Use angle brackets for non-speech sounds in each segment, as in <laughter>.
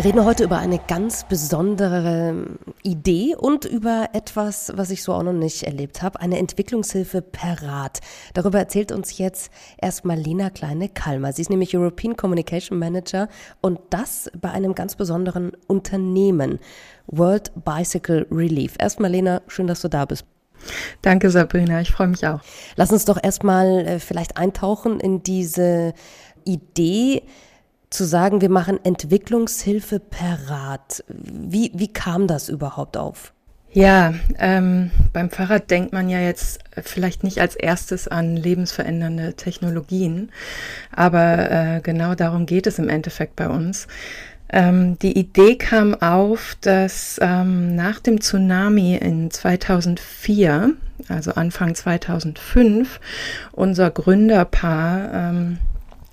Wir reden heute über eine ganz besondere Idee und über etwas, was ich so auch noch nicht erlebt habe, eine Entwicklungshilfe per Rat. Darüber erzählt uns jetzt erstmal Lena Kleine-Kalmer. Sie ist nämlich European Communication Manager und das bei einem ganz besonderen Unternehmen, World Bicycle Relief. Erstmal Lena, schön, dass du da bist. Danke Sabrina, ich freue mich auch. Lass uns doch erstmal äh, vielleicht eintauchen in diese Idee, zu sagen, wir machen Entwicklungshilfe per Rat. Wie, wie kam das überhaupt auf? Ja, ähm, beim Fahrrad denkt man ja jetzt vielleicht nicht als erstes an lebensverändernde Technologien, aber äh, genau darum geht es im Endeffekt bei uns. Ähm, die Idee kam auf, dass ähm, nach dem Tsunami in 2004, also Anfang 2005, unser Gründerpaar ähm,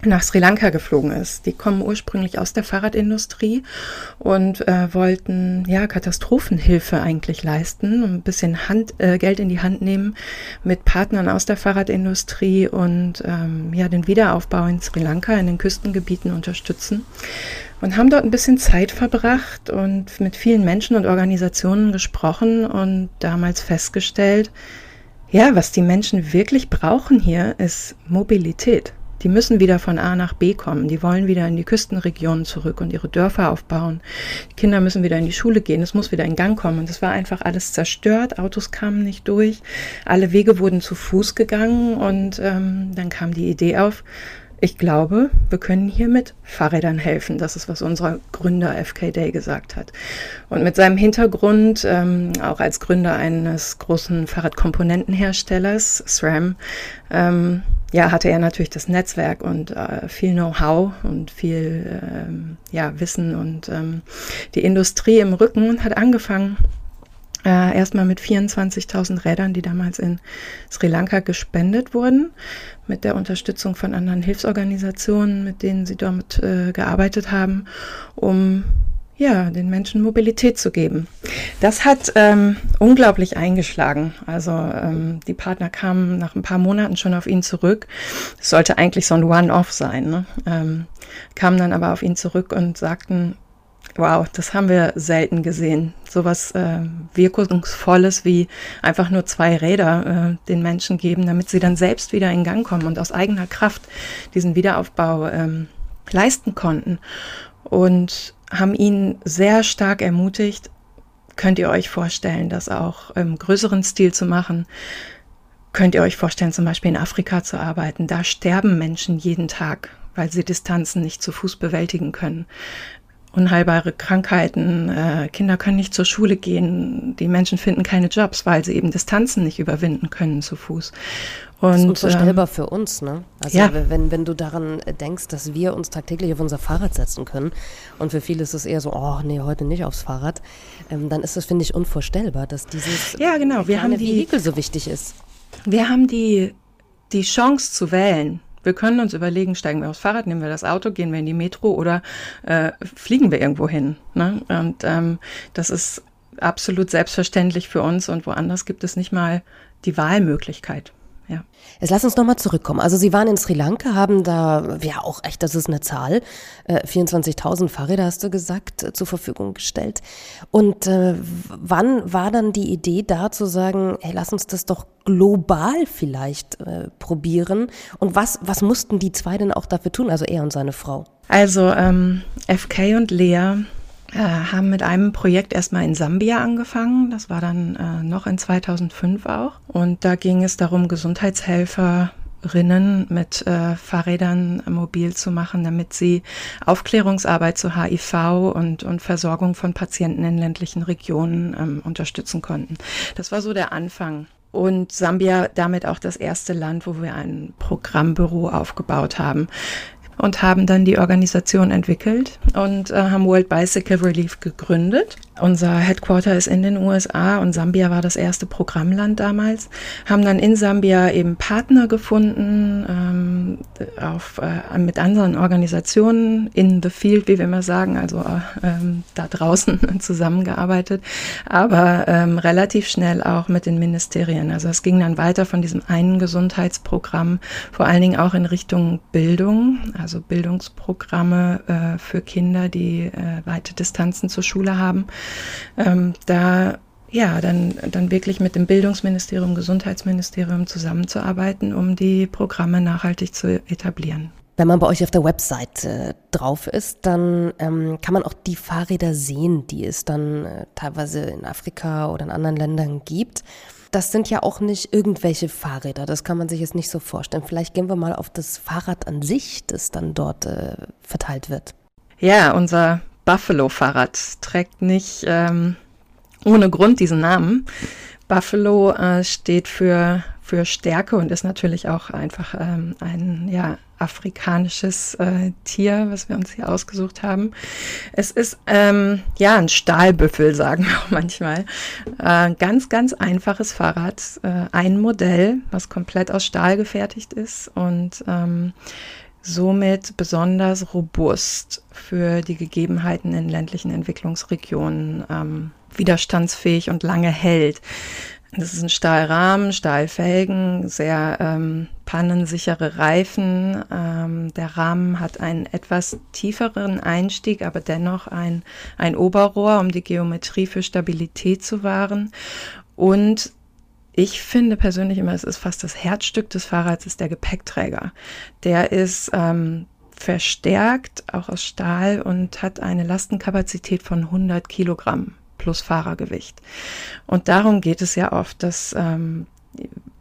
nach Sri Lanka geflogen ist. Die kommen ursprünglich aus der Fahrradindustrie und äh, wollten ja Katastrophenhilfe eigentlich leisten, ein bisschen Hand, äh, Geld in die Hand nehmen mit Partnern aus der Fahrradindustrie und ähm, ja den Wiederaufbau in Sri Lanka in den Küstengebieten unterstützen und haben dort ein bisschen Zeit verbracht und mit vielen Menschen und Organisationen gesprochen und damals festgestellt, ja, was die Menschen wirklich brauchen hier ist Mobilität. Die müssen wieder von A nach B kommen. Die wollen wieder in die Küstenregionen zurück und ihre Dörfer aufbauen. Die Kinder müssen wieder in die Schule gehen. Es muss wieder in Gang kommen. Und es war einfach alles zerstört. Autos kamen nicht durch. Alle Wege wurden zu Fuß gegangen. Und ähm, dann kam die Idee auf, ich glaube, wir können hier mit Fahrrädern helfen. Das ist, was unser Gründer FK Day gesagt hat. Und mit seinem Hintergrund, ähm, auch als Gründer eines großen Fahrradkomponentenherstellers, SRAM, ähm, ja, hatte er natürlich das Netzwerk und äh, viel Know-how und viel ähm, ja, Wissen und ähm, die Industrie im Rücken und hat angefangen, äh, erstmal mit 24.000 Rädern, die damals in Sri Lanka gespendet wurden, mit der Unterstützung von anderen Hilfsorganisationen, mit denen sie dort äh, gearbeitet haben, um ja, den Menschen Mobilität zu geben. Das hat ähm, unglaublich eingeschlagen. Also ähm, die Partner kamen nach ein paar Monaten schon auf ihn zurück. Es sollte eigentlich so ein One-Off sein. Ne? Ähm, kamen dann aber auf ihn zurück und sagten, wow, das haben wir selten gesehen. Sowas äh, Wirkungsvolles wie einfach nur zwei Räder äh, den Menschen geben, damit sie dann selbst wieder in Gang kommen und aus eigener Kraft diesen Wiederaufbau ähm, leisten konnten. Und haben ihn sehr stark ermutigt, könnt ihr euch vorstellen, das auch im größeren Stil zu machen. Könnt ihr euch vorstellen, zum Beispiel in Afrika zu arbeiten. Da sterben Menschen jeden Tag, weil sie Distanzen nicht zu Fuß bewältigen können unheilbare Krankheiten, äh, Kinder können nicht zur Schule gehen, die Menschen finden keine Jobs, weil sie eben Distanzen nicht überwinden können zu Fuß. Und, das ist unvorstellbar ähm, für uns, ne? Also ja. wenn, wenn du daran denkst, dass wir uns tagtäglich auf unser Fahrrad setzen können und für viele ist es eher so, oh nee, heute nicht aufs Fahrrad, ähm, dann ist das, finde ich, unvorstellbar, dass dieses ja, genau. wir haben die, Vehikel so wichtig ist. Wir haben die, die Chance zu wählen. Wir können uns überlegen, steigen wir aufs Fahrrad, nehmen wir das Auto, gehen wir in die Metro oder äh, fliegen wir irgendwo hin. Ne? Und ähm, das ist absolut selbstverständlich für uns und woanders gibt es nicht mal die Wahlmöglichkeit ja. Jetzt lass uns nochmal zurückkommen. Also Sie waren in Sri Lanka, haben da, ja auch echt, das ist eine Zahl, äh, 24.000 Fahrräder hast du gesagt, äh, zur Verfügung gestellt. Und äh, wann war dann die Idee da zu sagen, hey, lass uns das doch global vielleicht äh, probieren? Und was, was mussten die zwei denn auch dafür tun, also er und seine Frau? Also ähm, FK und Lea äh, haben mit einem Projekt erstmal in Sambia angefangen. Das war dann äh, noch in 2005 auch. Und da ging es darum, Gesundheitshelferinnen mit äh, Fahrrädern mobil zu machen, damit sie Aufklärungsarbeit zu HIV und, und Versorgung von Patienten in ländlichen Regionen ähm, unterstützen konnten. Das war so der Anfang und Sambia damit auch das erste Land, wo wir ein Programmbüro aufgebaut haben und haben dann die Organisation entwickelt und äh, haben World Bicycle Relief gegründet. Unser Headquarter ist in den USA und Sambia war das erste Programmland damals. Haben dann in Sambia eben Partner gefunden ähm, auf, äh, mit anderen Organisationen in the field, wie wir immer sagen, also äh, ähm, da draußen <laughs> zusammengearbeitet, aber ähm, relativ schnell auch mit den Ministerien. Also es ging dann weiter von diesem einen Gesundheitsprogramm, vor allen Dingen auch in Richtung Bildung, also Bildungsprogramme äh, für Kinder, die äh, weite Distanzen zur Schule haben ähm, da ja, dann, dann wirklich mit dem Bildungsministerium, Gesundheitsministerium zusammenzuarbeiten, um die Programme nachhaltig zu etablieren. Wenn man bei euch auf der Website äh, drauf ist, dann ähm, kann man auch die Fahrräder sehen, die es dann äh, teilweise in Afrika oder in anderen Ländern gibt. Das sind ja auch nicht irgendwelche Fahrräder, das kann man sich jetzt nicht so vorstellen. Vielleicht gehen wir mal auf das Fahrrad an sich, das dann dort äh, verteilt wird. Ja, unser Buffalo-Fahrrad trägt nicht ähm, ohne Grund diesen Namen. Buffalo äh, steht für, für Stärke und ist natürlich auch einfach ähm, ein ja, afrikanisches äh, Tier, was wir uns hier ausgesucht haben. Es ist ähm, ja ein Stahlbüffel, sagen wir auch manchmal. Äh, ganz, ganz einfaches Fahrrad. Äh, ein Modell, was komplett aus Stahl gefertigt ist und ähm, somit besonders robust für die Gegebenheiten in ländlichen Entwicklungsregionen, ähm, widerstandsfähig und lange hält. Das ist ein Stahlrahmen, Stahlfelgen, sehr ähm, pannensichere Reifen. Ähm, der Rahmen hat einen etwas tieferen Einstieg, aber dennoch ein, ein Oberrohr, um die Geometrie für Stabilität zu wahren. Und ich finde persönlich immer, es ist fast das Herzstück des Fahrrads, ist der Gepäckträger. Der ist ähm, verstärkt, auch aus Stahl und hat eine Lastenkapazität von 100 Kilogramm plus Fahrergewicht. Und darum geht es ja oft, dass ähm,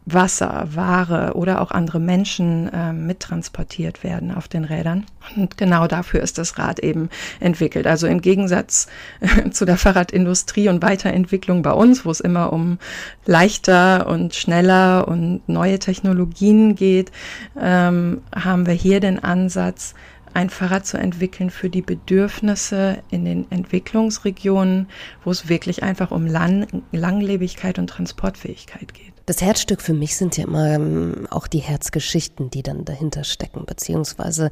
Wasser, Ware oder auch andere Menschen äh, mittransportiert werden auf den Rädern. Und genau dafür ist das Rad eben entwickelt. Also im Gegensatz äh, zu der Fahrradindustrie und Weiterentwicklung bei uns, wo es immer um leichter und schneller und neue Technologien geht, ähm, haben wir hier den Ansatz, ein Fahrrad zu entwickeln für die Bedürfnisse in den Entwicklungsregionen, wo es wirklich einfach um Lang Langlebigkeit und Transportfähigkeit geht. Das Herzstück für mich sind ja immer ähm, auch die Herzgeschichten, die dann dahinter stecken, beziehungsweise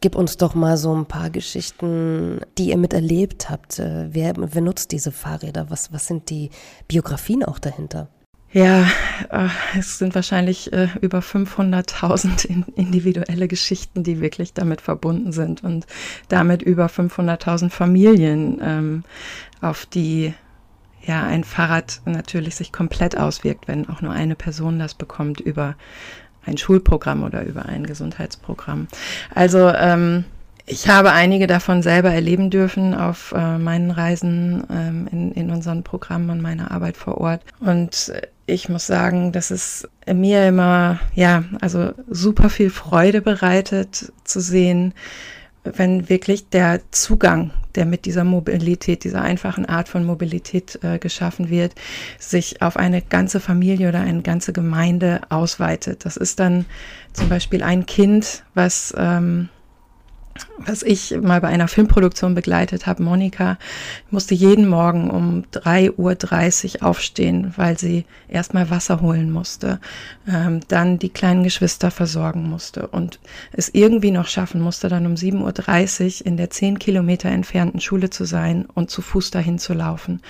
gib uns doch mal so ein paar Geschichten, die ihr miterlebt habt. Äh, wer, wer nutzt diese Fahrräder? Was, was sind die Biografien auch dahinter? Ja, äh, es sind wahrscheinlich äh, über 500.000 individuelle Geschichten, die wirklich damit verbunden sind und damit über 500.000 Familien, ähm, auf die ja ein Fahrrad natürlich sich komplett auswirkt, wenn auch nur eine Person das bekommt über ein Schulprogramm oder über ein Gesundheitsprogramm. Also ähm, ich habe einige davon selber erleben dürfen auf äh, meinen Reisen ähm, in, in unseren Programmen und meiner Arbeit vor Ort. Und ich muss sagen, dass es mir immer, ja, also super viel Freude bereitet zu sehen, wenn wirklich der Zugang, der mit dieser Mobilität, dieser einfachen Art von Mobilität äh, geschaffen wird, sich auf eine ganze Familie oder eine ganze Gemeinde ausweitet. Das ist dann zum Beispiel ein Kind, was ähm, was ich mal bei einer Filmproduktion begleitet habe, Monika, musste jeden Morgen um 3.30 Uhr aufstehen, weil sie erstmal Wasser holen musste, ähm, dann die kleinen Geschwister versorgen musste und es irgendwie noch schaffen musste, dann um 7.30 Uhr in der 10 Kilometer entfernten Schule zu sein und zu Fuß dahin zu laufen.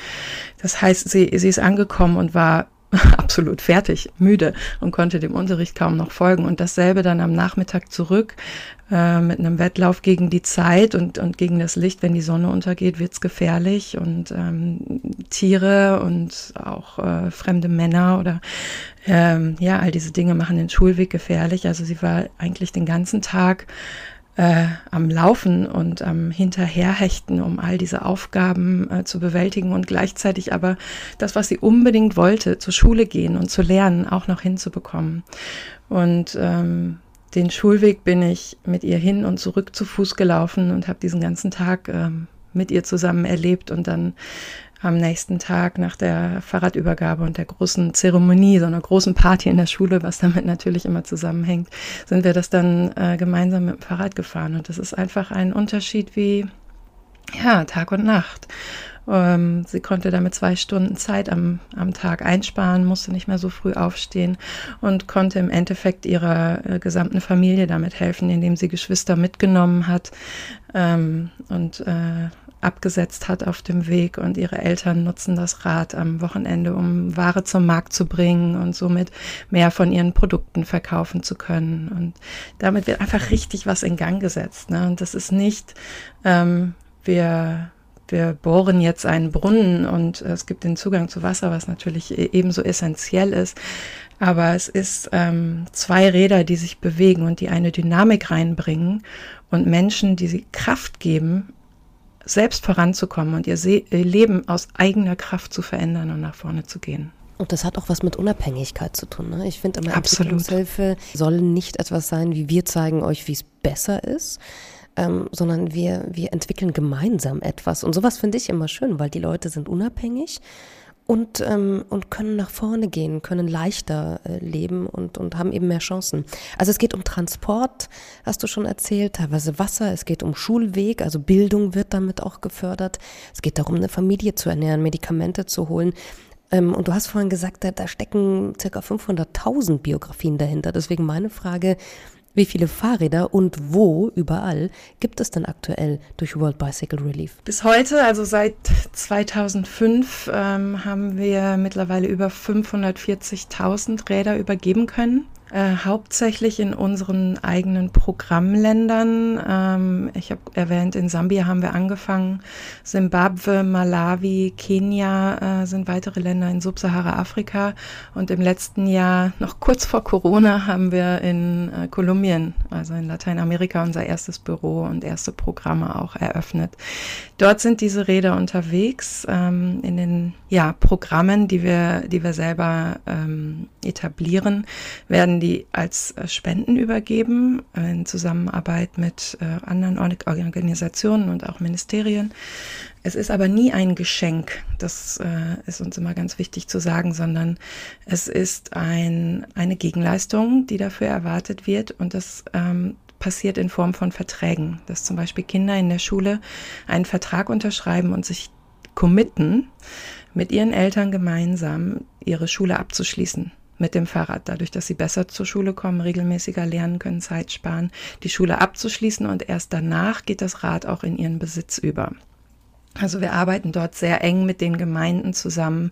Das heißt, sie, sie ist angekommen und war <laughs> absolut fertig, müde und konnte dem Unterricht kaum noch folgen. Und dasselbe dann am Nachmittag zurück äh, mit einem Wettlauf gegen die Zeit und, und gegen das Licht. Wenn die Sonne untergeht, wird's gefährlich. Und ähm, Tiere und auch äh, fremde Männer oder ähm, ja, all diese Dinge machen den Schulweg gefährlich. Also sie war eigentlich den ganzen Tag äh, am Laufen und am Hinterherhechten, um all diese Aufgaben äh, zu bewältigen und gleichzeitig aber das, was sie unbedingt wollte, zur Schule gehen und zu lernen, auch noch hinzubekommen. Und ähm, den Schulweg bin ich mit ihr hin und zurück zu Fuß gelaufen und habe diesen ganzen Tag ähm, mit ihr zusammen erlebt und dann am nächsten Tag nach der Fahrradübergabe und der großen Zeremonie, so einer großen Party in der Schule, was damit natürlich immer zusammenhängt, sind wir das dann äh, gemeinsam mit dem Fahrrad gefahren. Und das ist einfach ein Unterschied wie, ja, Tag und Nacht. Ähm, sie konnte damit zwei Stunden Zeit am, am Tag einsparen, musste nicht mehr so früh aufstehen und konnte im Endeffekt ihrer äh, gesamten Familie damit helfen, indem sie Geschwister mitgenommen hat ähm, und äh, abgesetzt hat auf dem Weg und ihre Eltern nutzen das Rad am Wochenende, um Ware zum Markt zu bringen und somit mehr von ihren Produkten verkaufen zu können. Und damit wird einfach richtig was in Gang gesetzt. Ne? Und das ist nicht, ähm, wir wir bohren jetzt einen Brunnen und es gibt den Zugang zu Wasser, was natürlich e-, ebenso essentiell ist. Aber es ist ähm, zwei Räder, die sich bewegen und die eine Dynamik reinbringen und Menschen, die sie Kraft geben, selbst voranzukommen und ihr, ihr Leben aus eigener Kraft zu verändern und nach vorne zu gehen. Und das hat auch was mit Unabhängigkeit zu tun. Ne? Ich finde immer, Entwicklungshilfe soll nicht etwas sein, wie wir zeigen euch, wie es besser ist, ähm, sondern wir, wir entwickeln gemeinsam etwas. Und sowas finde ich immer schön, weil die Leute sind unabhängig und, ähm, und können nach vorne gehen, können leichter äh, leben und, und haben eben mehr Chancen. Also es geht um Transport, hast du schon erzählt, teilweise Wasser, es geht um Schulweg, also Bildung wird damit auch gefördert. Es geht darum, eine Familie zu ernähren, Medikamente zu holen. Ähm, und du hast vorhin gesagt, da, da stecken circa 500.000 Biografien dahinter. Deswegen meine Frage, wie viele Fahrräder und wo überall gibt es denn aktuell durch World Bicycle Relief? Bis heute, also seit 2005, ähm, haben wir mittlerweile über 540.000 Räder übergeben können äh, hauptsächlich in unseren eigenen Programmländern. Ähm, ich habe erwähnt, in Sambia haben wir angefangen, Simbabwe, Malawi, Kenia äh, sind weitere Länder in Subsahara-Afrika und im letzten Jahr, noch kurz vor Corona, haben wir in äh, Kolumbien, also in Lateinamerika, unser erstes Büro und erste Programme auch eröffnet. Dort sind diese Räder unterwegs ähm, in den ja, Programmen, die wir, die wir selber ähm, etablieren, werden die als äh, Spenden übergeben in Zusammenarbeit mit äh, anderen Organisationen und auch Ministerien. Es ist aber nie ein Geschenk, das äh, ist uns immer ganz wichtig zu sagen, sondern es ist ein, eine Gegenleistung, die dafür erwartet wird und das ähm, passiert in Form von Verträgen, dass zum Beispiel Kinder in der Schule einen Vertrag unterschreiben und sich committen, mit ihren Eltern gemeinsam ihre Schule abzuschließen mit dem Fahrrad, dadurch, dass sie besser zur Schule kommen, regelmäßiger lernen können, Zeit sparen, die Schule abzuschließen und erst danach geht das Rad auch in ihren Besitz über. Also wir arbeiten dort sehr eng mit den Gemeinden zusammen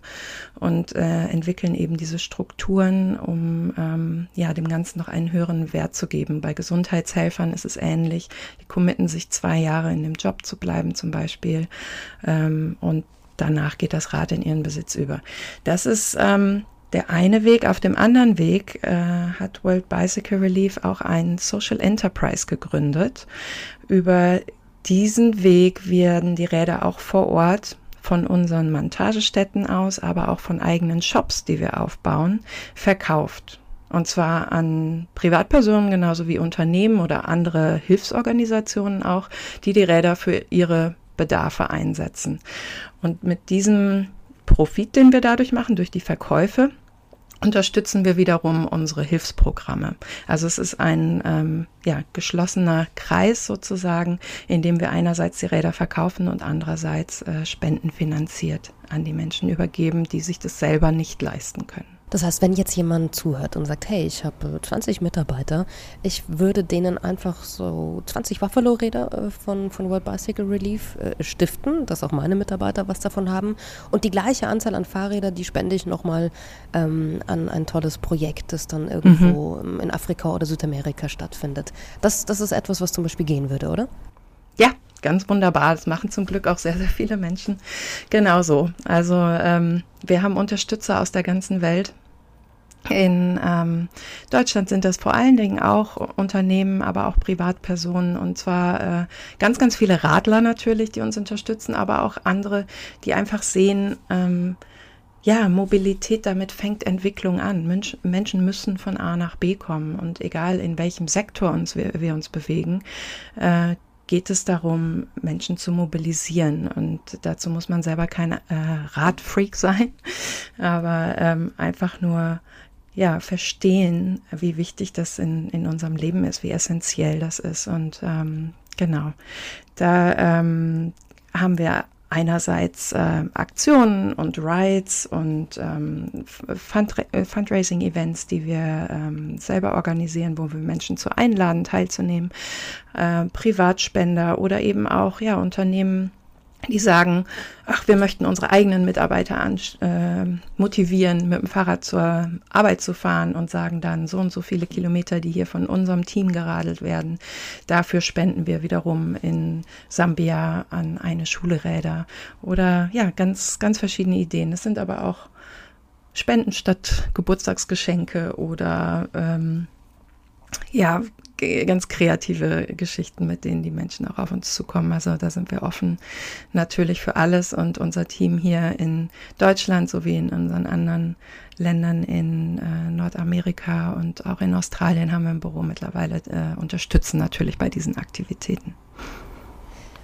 und äh, entwickeln eben diese Strukturen, um ähm, ja dem Ganzen noch einen höheren Wert zu geben. Bei Gesundheitshelfern ist es ähnlich. Die committen sich zwei Jahre in dem Job zu bleiben zum Beispiel ähm, und danach geht das Rad in ihren Besitz über. Das ist ähm, der eine Weg. Auf dem anderen Weg äh, hat World Bicycle Relief auch ein Social Enterprise gegründet. Über diesen Weg werden die Räder auch vor Ort von unseren Montagestätten aus, aber auch von eigenen Shops, die wir aufbauen, verkauft. Und zwar an Privatpersonen genauso wie Unternehmen oder andere Hilfsorganisationen auch, die die Räder für ihre Bedarfe einsetzen. Und mit diesem Profit, den wir dadurch machen, durch die Verkäufe, unterstützen wir wiederum unsere Hilfsprogramme. Also es ist ein ähm, ja, geschlossener Kreis sozusagen, in dem wir einerseits die Räder verkaufen und andererseits äh, Spenden finanziert an die Menschen übergeben, die sich das selber nicht leisten können. Das heißt, wenn jetzt jemand zuhört und sagt, hey, ich habe 20 Mitarbeiter, ich würde denen einfach so 20 Buffalo-Räder äh, von, von World Bicycle Relief äh, stiften, dass auch meine Mitarbeiter was davon haben. Und die gleiche Anzahl an Fahrräder, die spende ich nochmal ähm, an ein tolles Projekt, das dann irgendwo mhm. in Afrika oder Südamerika stattfindet. Das, das ist etwas, was zum Beispiel gehen würde, oder? Ja, ganz wunderbar. Das machen zum Glück auch sehr, sehr viele Menschen. Genauso. Also ähm, wir haben Unterstützer aus der ganzen Welt. In ähm, Deutschland sind das vor allen Dingen auch Unternehmen, aber auch Privatpersonen und zwar äh, ganz, ganz viele Radler natürlich, die uns unterstützen, aber auch andere, die einfach sehen, ähm, ja, Mobilität, damit fängt Entwicklung an. Mensch, Menschen müssen von A nach B kommen und egal in welchem Sektor uns wir, wir uns bewegen, äh, geht es darum, Menschen zu mobilisieren. Und dazu muss man selber kein äh, Radfreak <laughs> sein, aber ähm, einfach nur ja, verstehen, wie wichtig das in, in unserem Leben ist, wie essentiell das ist. Und ähm, genau, da ähm, haben wir einerseits äh, Aktionen und Rides und ähm, Fundra äh, Fundraising-Events, die wir ähm, selber organisieren, wo wir Menschen zu einladen, teilzunehmen, äh, Privatspender oder eben auch ja Unternehmen, die sagen, ach, wir möchten unsere eigenen Mitarbeiter an, äh, motivieren, mit dem Fahrrad zur Arbeit zu fahren und sagen dann so und so viele Kilometer, die hier von unserem Team geradelt werden. Dafür spenden wir wiederum in Sambia an eine Schule Räder oder ja, ganz, ganz verschiedene Ideen. Das sind aber auch Spenden statt Geburtstagsgeschenke oder ähm, ja, ganz kreative Geschichten, mit denen die Menschen auch auf uns zukommen. Also da sind wir offen natürlich für alles und unser Team hier in Deutschland sowie in unseren anderen Ländern in äh, Nordamerika und auch in Australien haben wir ein Büro mittlerweile äh, unterstützen natürlich bei diesen Aktivitäten.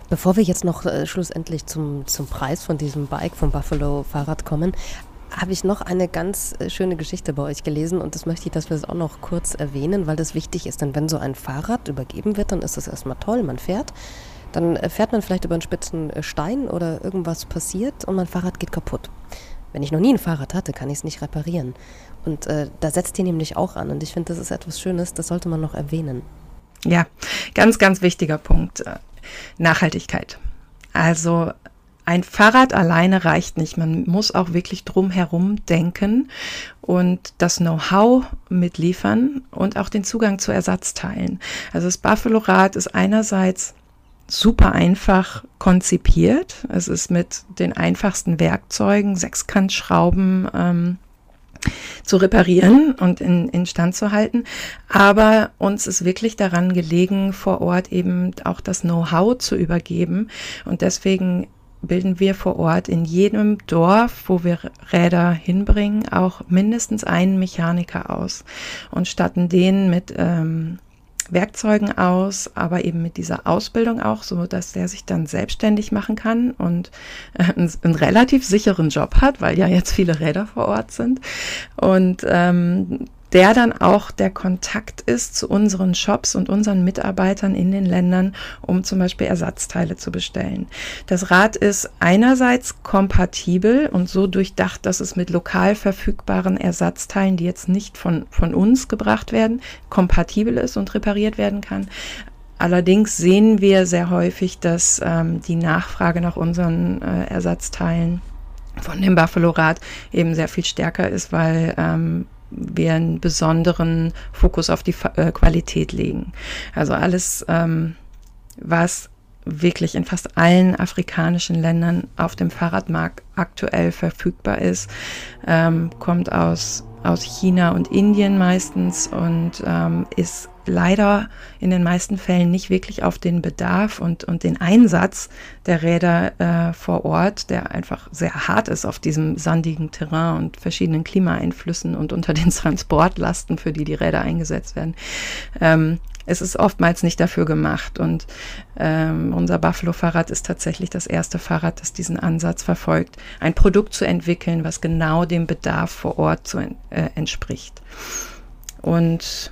Bevor wir jetzt noch äh, schlussendlich zum, zum Preis von diesem Bike vom Buffalo Fahrrad kommen, habe ich noch eine ganz äh, schöne Geschichte bei euch gelesen und das möchte ich, dass wir es auch noch kurz erwähnen, weil das wichtig ist. Denn wenn so ein Fahrrad übergeben wird, dann ist das erstmal toll, man fährt. Dann äh, fährt man vielleicht über einen spitzen äh, Stein oder irgendwas passiert und mein Fahrrad geht kaputt. Wenn ich noch nie ein Fahrrad hatte, kann ich es nicht reparieren. Und äh, da setzt ihr nämlich auch an. Und ich finde, das ist etwas Schönes, das sollte man noch erwähnen. Ja, ganz, ganz wichtiger Punkt. Nachhaltigkeit. Also ein Fahrrad alleine reicht nicht. Man muss auch wirklich drumherum denken und das Know-how mitliefern und auch den Zugang zu Ersatzteilen. Also das Buffalo-Rad ist einerseits super einfach konzipiert. Es ist mit den einfachsten Werkzeugen, Sechskantschrauben, ähm, zu reparieren und in, in Stand zu halten. Aber uns ist wirklich daran gelegen, vor Ort eben auch das Know-how zu übergeben. Und deswegen bilden wir vor Ort in jedem Dorf, wo wir Räder hinbringen, auch mindestens einen Mechaniker aus und statten den mit ähm, Werkzeugen aus, aber eben mit dieser Ausbildung auch, so dass der sich dann selbstständig machen kann und äh, einen, einen, relativ sicheren Job hat, weil ja jetzt viele Räder vor Ort sind. Und ähm, der dann auch der Kontakt ist zu unseren Shops und unseren Mitarbeitern in den Ländern, um zum Beispiel Ersatzteile zu bestellen. Das Rad ist einerseits kompatibel und so durchdacht, dass es mit lokal verfügbaren Ersatzteilen, die jetzt nicht von, von uns gebracht werden, kompatibel ist und repariert werden kann. Allerdings sehen wir sehr häufig, dass ähm, die Nachfrage nach unseren äh, Ersatzteilen von dem Buffalo-Rad eben sehr viel stärker ist, weil ähm, wir einen besonderen Fokus auf die äh, Qualität legen. Also alles, ähm, was wirklich in fast allen afrikanischen Ländern auf dem Fahrradmarkt aktuell verfügbar ist, ähm, kommt aus, aus China und Indien meistens und ähm, ist leider in den meisten Fällen nicht wirklich auf den Bedarf und, und den Einsatz der Räder äh, vor Ort, der einfach sehr hart ist auf diesem sandigen Terrain und verschiedenen Klimaeinflüssen und unter den <laughs> Transportlasten, für die die Räder eingesetzt werden. Ähm, es ist oftmals nicht dafür gemacht. Und ähm, unser Buffalo-Fahrrad ist tatsächlich das erste Fahrrad, das diesen Ansatz verfolgt, ein Produkt zu entwickeln, was genau dem Bedarf vor Ort zu, äh, entspricht. Und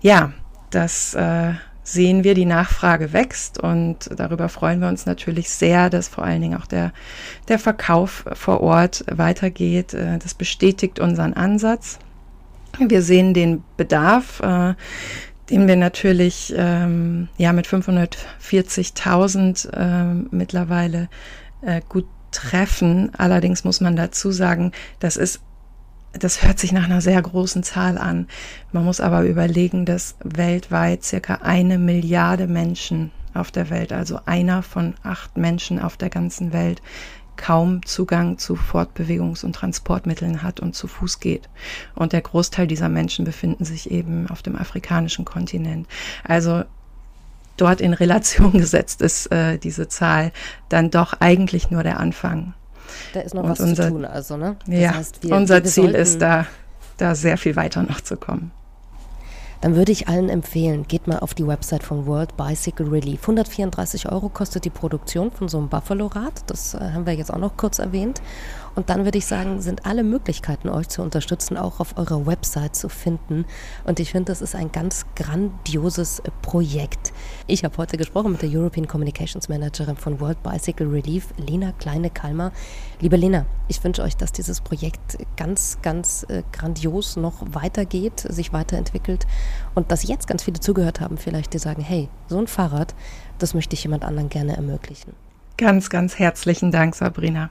ja, das äh, sehen wir, die Nachfrage wächst und darüber freuen wir uns natürlich sehr, dass vor allen Dingen auch der, der Verkauf vor Ort weitergeht. Äh, das bestätigt unseren Ansatz. Wir sehen den Bedarf, äh, den wir natürlich ähm, ja mit 540.000 äh, mittlerweile äh, gut treffen. Allerdings muss man dazu sagen, das ist das hört sich nach einer sehr großen Zahl an. Man muss aber überlegen, dass weltweit circa eine Milliarde Menschen auf der Welt, also einer von acht Menschen auf der ganzen Welt, kaum Zugang zu Fortbewegungs- und Transportmitteln hat und zu Fuß geht. Und der Großteil dieser Menschen befinden sich eben auf dem afrikanischen Kontinent. Also dort in Relation <laughs> gesetzt ist äh, diese Zahl dann doch eigentlich nur der Anfang. Da ist noch und was unser, zu tun, also, ne? Das ja, heißt, wir, unser wir Ziel ist da, da sehr viel weiter noch zu kommen. Dann würde ich allen empfehlen, geht mal auf die Website von World Bicycle Relief. 134 Euro kostet die Produktion von so einem Buffalo-Rad. Das äh, haben wir jetzt auch noch kurz erwähnt. Und dann würde ich sagen, sind alle Möglichkeiten, euch zu unterstützen, auch auf eurer Website zu finden. Und ich finde, das ist ein ganz grandioses Projekt. Ich habe heute gesprochen mit der European Communications Managerin von World Bicycle Relief, Lena Kleine-Kalmer. Liebe Lena, ich wünsche euch, dass dieses Projekt ganz, ganz äh, grandios noch weitergeht, sich weiterentwickelt und dass jetzt ganz viele zugehört haben, vielleicht die sagen, hey, so ein Fahrrad, das möchte ich jemand anderen gerne ermöglichen. Ganz, ganz herzlichen Dank, Sabrina.